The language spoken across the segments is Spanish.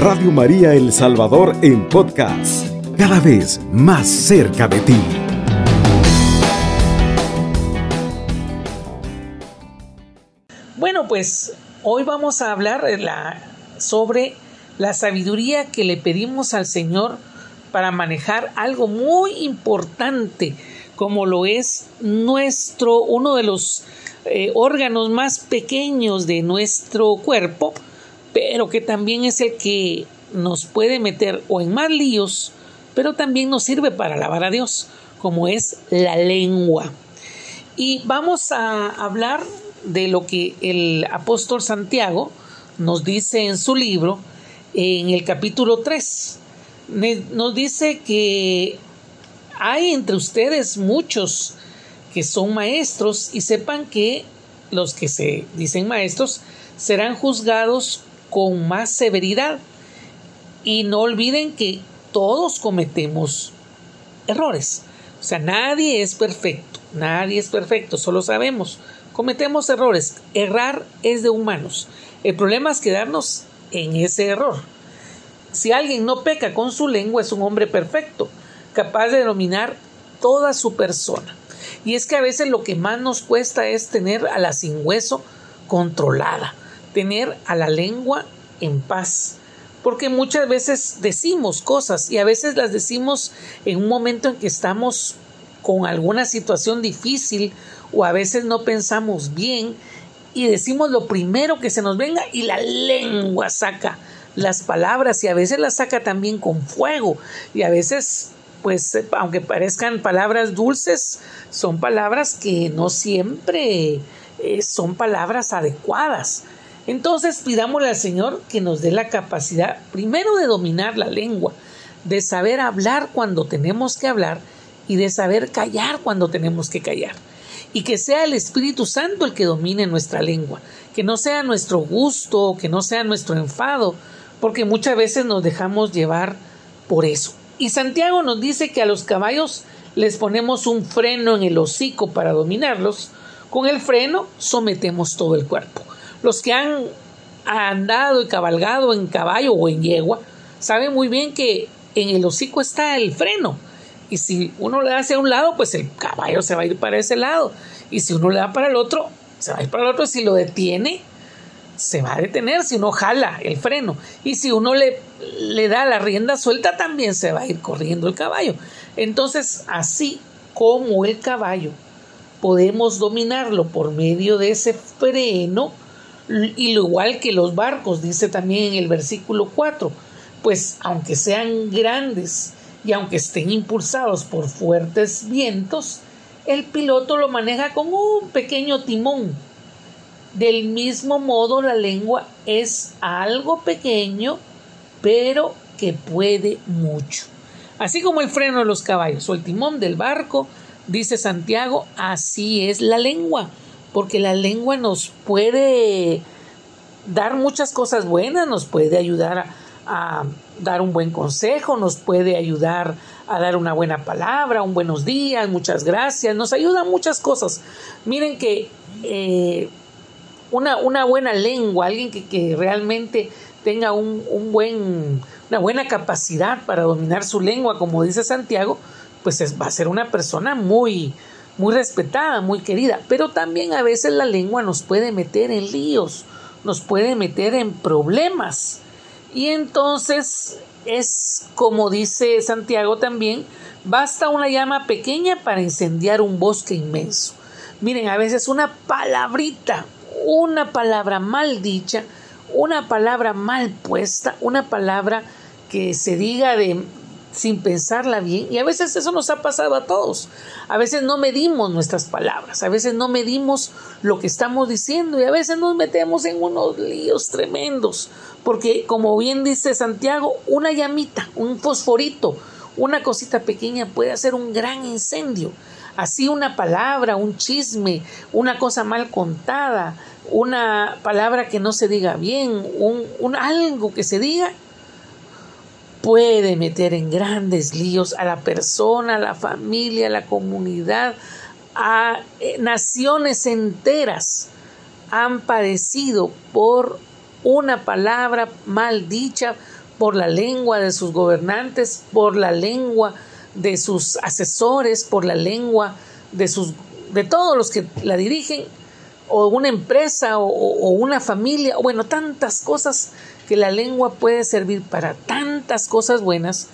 Radio María El Salvador en podcast, cada vez más cerca de ti. Bueno, pues hoy vamos a hablar sobre la sabiduría que le pedimos al Señor para manejar algo muy importante como lo es nuestro uno de los eh, órganos más pequeños de nuestro cuerpo pero que también es el que nos puede meter o en más líos, pero también nos sirve para alabar a Dios, como es la lengua. Y vamos a hablar de lo que el apóstol Santiago nos dice en su libro, en el capítulo 3. Nos dice que hay entre ustedes muchos que son maestros y sepan que los que se dicen maestros serán juzgados con más severidad. Y no olviden que todos cometemos errores. O sea, nadie es perfecto, nadie es perfecto, solo sabemos. Cometemos errores. Errar es de humanos. El problema es quedarnos en ese error. Si alguien no peca con su lengua es un hombre perfecto, capaz de dominar toda su persona. Y es que a veces lo que más nos cuesta es tener a la sin hueso controlada tener a la lengua en paz. Porque muchas veces decimos cosas y a veces las decimos en un momento en que estamos con alguna situación difícil o a veces no pensamos bien y decimos lo primero que se nos venga y la lengua saca las palabras y a veces las saca también con fuego y a veces pues aunque parezcan palabras dulces son palabras que no siempre eh, son palabras adecuadas entonces pidámosle al Señor que nos dé la capacidad primero de dominar la lengua, de saber hablar cuando tenemos que hablar y de saber callar cuando tenemos que callar. Y que sea el Espíritu Santo el que domine nuestra lengua, que no sea nuestro gusto, que no sea nuestro enfado, porque muchas veces nos dejamos llevar por eso. Y Santiago nos dice que a los caballos les ponemos un freno en el hocico para dominarlos, con el freno sometemos todo el cuerpo. Los que han andado y cabalgado en caballo o en yegua saben muy bien que en el hocico está el freno. Y si uno le da hacia un lado, pues el caballo se va a ir para ese lado. Y si uno le da para el otro, se va a ir para el otro. Si lo detiene, se va a detener si uno jala el freno. Y si uno le, le da la rienda suelta, también se va a ir corriendo el caballo. Entonces, así como el caballo, podemos dominarlo por medio de ese freno y lo igual que los barcos, dice también en el versículo 4, pues aunque sean grandes y aunque estén impulsados por fuertes vientos, el piloto lo maneja con un pequeño timón. Del mismo modo, la lengua es algo pequeño, pero que puede mucho. Así como el freno de los caballos o el timón del barco, dice Santiago, así es la lengua porque la lengua nos puede dar muchas cosas buenas, nos puede ayudar a, dar un buen consejo, nos puede ayudar a dar una buena palabra, un buenos días, muchas gracias, nos ayuda a muchas cosas. Miren que eh, una, una, buena lengua, alguien que, que realmente tenga un, un, buen, una buena capacidad para dominar su lengua, como dice Santiago, pues va a ser una persona muy, muy respetada, muy querida, pero también a veces la lengua nos puede meter en líos, nos puede meter en problemas. Y entonces es como dice Santiago también, basta una llama pequeña para incendiar un bosque inmenso. Miren, a veces una palabrita, una palabra mal dicha, una palabra mal puesta, una palabra que se diga de, sin pensarla bien. Y a veces eso nos ha pasado a todos. A veces no medimos nuestras palabras, a veces no medimos lo que estamos diciendo y a veces nos metemos en unos líos tremendos. Porque como bien dice Santiago, una llamita, un fosforito, una cosita pequeña puede hacer un gran incendio. Así una palabra, un chisme, una cosa mal contada, una palabra que no se diga bien, un, un algo que se diga puede meter en grandes líos a la persona, a la familia, a la comunidad, a eh, naciones enteras han padecido por una palabra mal dicha, por la lengua de sus gobernantes, por la lengua de sus asesores, por la lengua de sus de todos los que la dirigen, o una empresa o, una familia, o bueno, tantas cosas que la lengua puede servir para tantas cosas buenas,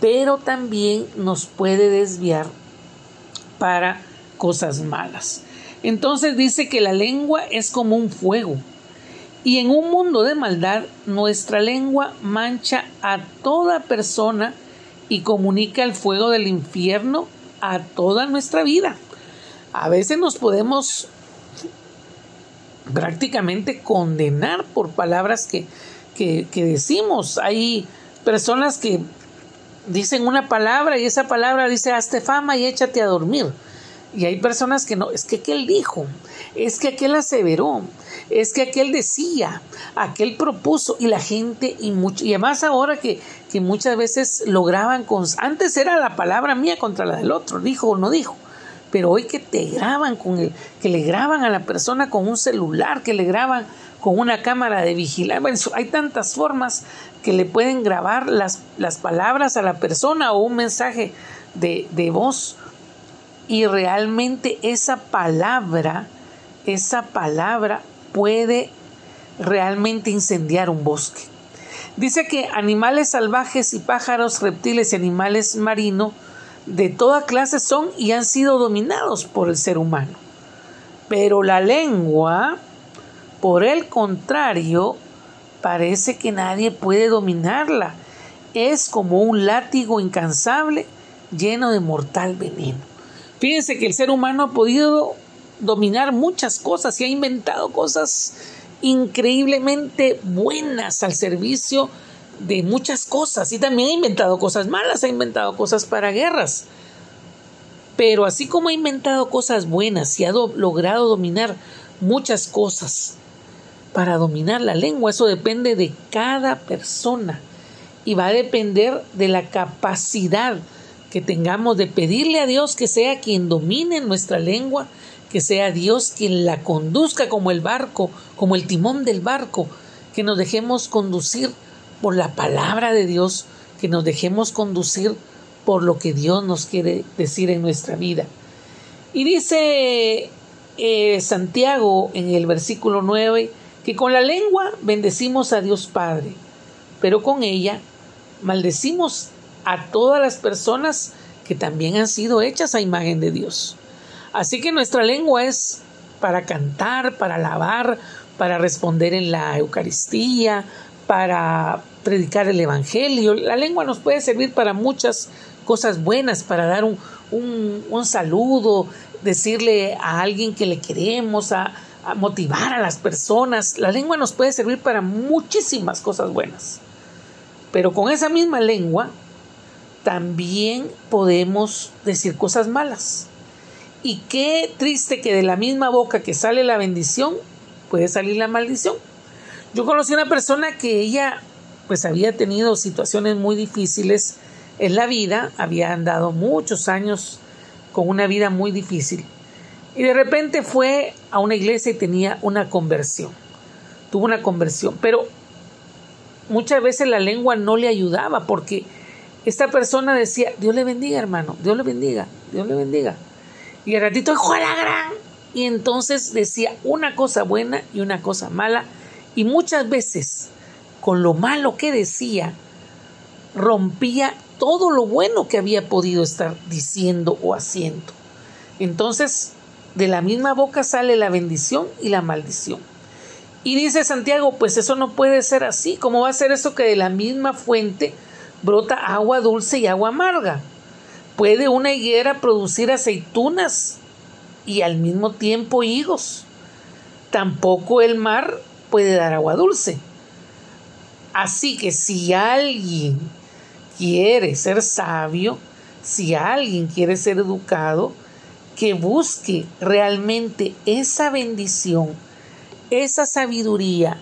pero también nos puede desviar para cosas malas. Entonces dice que la lengua es como un fuego. Y en un mundo de maldad, nuestra lengua mancha a toda persona y comunica el fuego del infierno a toda nuestra vida. A veces nos podemos prácticamente condenar por palabras que, que, decimos. Hay personas que dicen una palabra y esa palabra dice hazte fama y échate a dormir. Y hay personas que no, es que aquel dijo, es que aquel aseveró, es que aquel decía, aquel propuso y la gente y mucho, y además ahora que, que muchas veces lograban con, antes era la palabra mía contra la del otro, dijo o no dijo, pero hoy que te graban con el, que le graban a la persona con un celular, que le graban con una cámara de vigilancia, hay tantas formas que le pueden grabar las, las palabras a la persona o un mensaje de, de voz y realmente esa palabra, esa palabra puede realmente incendiar un bosque. Dice que animales salvajes y pájaros, reptiles y animales marinos de toda clase son y han sido dominados por el ser humano. Pero la lengua, por el contrario, parece que nadie puede dominarla. Es como un látigo incansable lleno de mortal veneno. Fíjense que el ser humano ha podido dominar muchas cosas y ha inventado cosas increíblemente buenas al servicio de muchas cosas y también ha inventado cosas malas, ha inventado cosas para guerras. Pero así como ha inventado cosas buenas y ha logrado dominar muchas cosas para dominar la lengua, eso depende de cada persona y va a depender de la capacidad que tengamos de pedirle a Dios que sea quien domine nuestra lengua, que sea Dios quien la conduzca como el barco, como el timón del barco, que nos dejemos conducir por la palabra de Dios, que nos dejemos conducir por lo que Dios nos quiere decir en nuestra vida. Y dice eh, Santiago en el versículo 9 que con la lengua bendecimos a Dios Padre, pero con ella maldecimos a todas las personas que también han sido hechas a imagen de Dios. Así que nuestra lengua es para cantar, para alabar, para responder en la Eucaristía, para predicar el Evangelio. La lengua nos puede servir para muchas cosas buenas, para dar un, un, saludo, decirle a alguien que le queremos, a, motivar a las personas. La lengua nos puede servir para muchísimas cosas buenas. Pero con esa misma lengua también podemos decir cosas malas. Y qué triste que de la misma boca que sale la bendición puede salir la maldición. Yo conocí una persona que ella pues había tenido situaciones muy difíciles en la vida, había andado muchos años con una vida muy difícil y de repente fue a una iglesia y tenía una conversión. Tuvo una conversión, pero muchas veces la lengua no le ayudaba porque esta persona decía, Dios le bendiga, hermano, Dios le bendiga, Dios le bendiga. Y al ratito, hijo la gran. Y entonces decía una cosa buena y una cosa mala. Y muchas veces, con lo malo que decía, rompía todo lo bueno que había podido estar diciendo o haciendo. Entonces, de la misma boca sale la bendición y la maldición. Y dice Santiago, pues eso no puede ser así. ¿Cómo va a ser eso que de la misma fuente brota agua dulce y agua amarga. Puede una higuera producir aceitunas y al mismo tiempo higos. Tampoco el mar puede dar agua dulce. Así que si alguien quiere ser sabio, si alguien quiere ser educado, que busque realmente esa bendición, esa sabiduría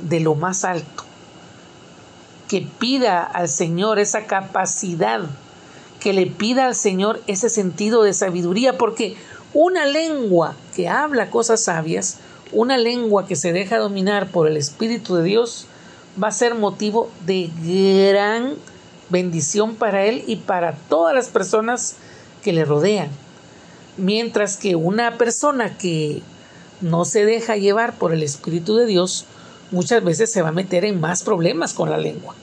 de lo más alto que pida al Señor esa capacidad, que le pida al Señor ese sentido de sabiduría, porque una lengua que habla cosas sabias, una lengua que se deja dominar por el Espíritu de Dios, va a ser motivo de gran bendición para él y para todas las personas que le rodean. Mientras que una persona que no se deja llevar por el Espíritu de Dios, muchas veces se va a meter en más problemas con la lengua.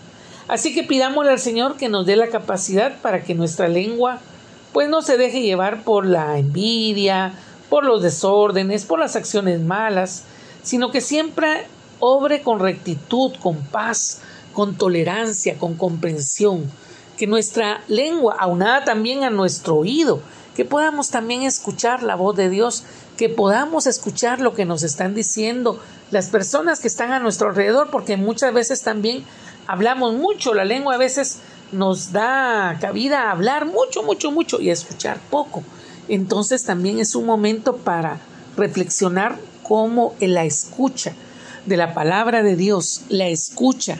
Así que pidámosle al Señor que nos dé la capacidad para que nuestra lengua pues no se deje llevar por la envidia, por los desórdenes, por las acciones malas, sino que siempre obre con rectitud, con paz, con tolerancia, con comprensión, que nuestra lengua, aunada también a nuestro oído, que podamos también escuchar la voz de Dios, que podamos escuchar lo que nos están diciendo las personas que están a nuestro alrededor, porque muchas veces también hablamos mucho, la lengua a veces nos da cabida a hablar mucho, mucho, mucho y a escuchar poco. Entonces también es un momento para reflexionar cómo la escucha de la palabra de Dios, la escucha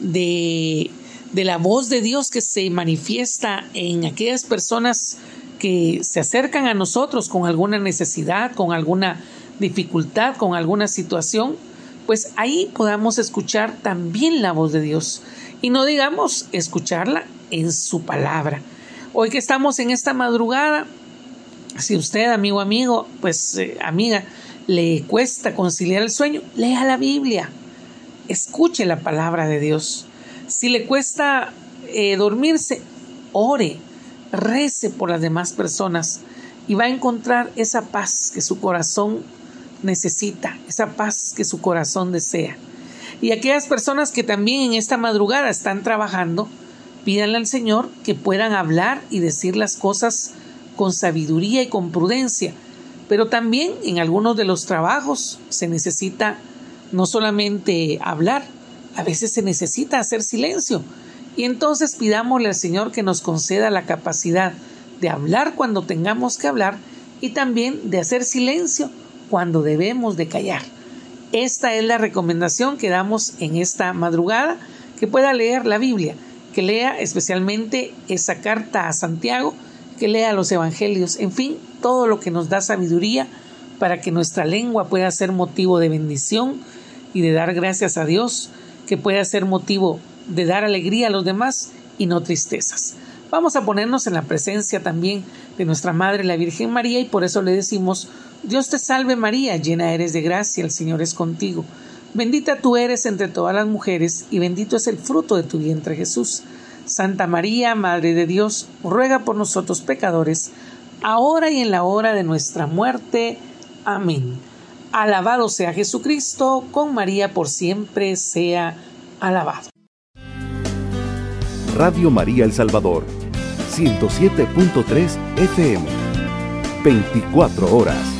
de, de la voz de Dios que se manifiesta en aquellas personas que se acercan a nosotros con alguna necesidad, con alguna dificultad, con alguna situación, pues ahí podamos escuchar también la voz de Dios. Y no digamos escucharla en su palabra. Hoy que estamos en esta madrugada, si usted, amigo, amigo, pues eh, amiga, le cuesta conciliar el sueño, lea la Biblia, escuche la palabra de Dios. Si le cuesta eh, dormirse, ore, rece por las demás personas y va a encontrar esa paz que su corazón necesita, esa paz que su corazón desea. Y aquellas personas que también en esta madrugada están trabajando, pídanle al Señor que puedan hablar y decir las cosas con sabiduría y con prudencia. Pero también en algunos de los trabajos se necesita no solamente hablar, a veces se necesita hacer silencio. Y entonces pidámosle al Señor que nos conceda la capacidad de hablar cuando tengamos que hablar y también de hacer silencio cuando debemos de callar. Esta es la recomendación que damos en esta madrugada, que pueda leer la Biblia, que lea especialmente esa carta a Santiago, que lea los Evangelios, en fin, todo lo que nos da sabiduría para que nuestra lengua pueda ser motivo de bendición y de dar gracias a Dios, que pueda ser motivo de dar alegría a los demás y no tristezas. Vamos a ponernos en la presencia también de nuestra Madre la Virgen María y por eso le decimos Dios te salve María, llena eres de gracia, el Señor es contigo. Bendita tú eres entre todas las mujeres y bendito es el fruto de tu vientre Jesús. Santa María, Madre de Dios, ruega por nosotros pecadores, ahora y en la hora de nuestra muerte. Amén. Alabado sea Jesucristo, con María por siempre sea alabado. Radio María El Salvador, 107.3 FM, 24 horas.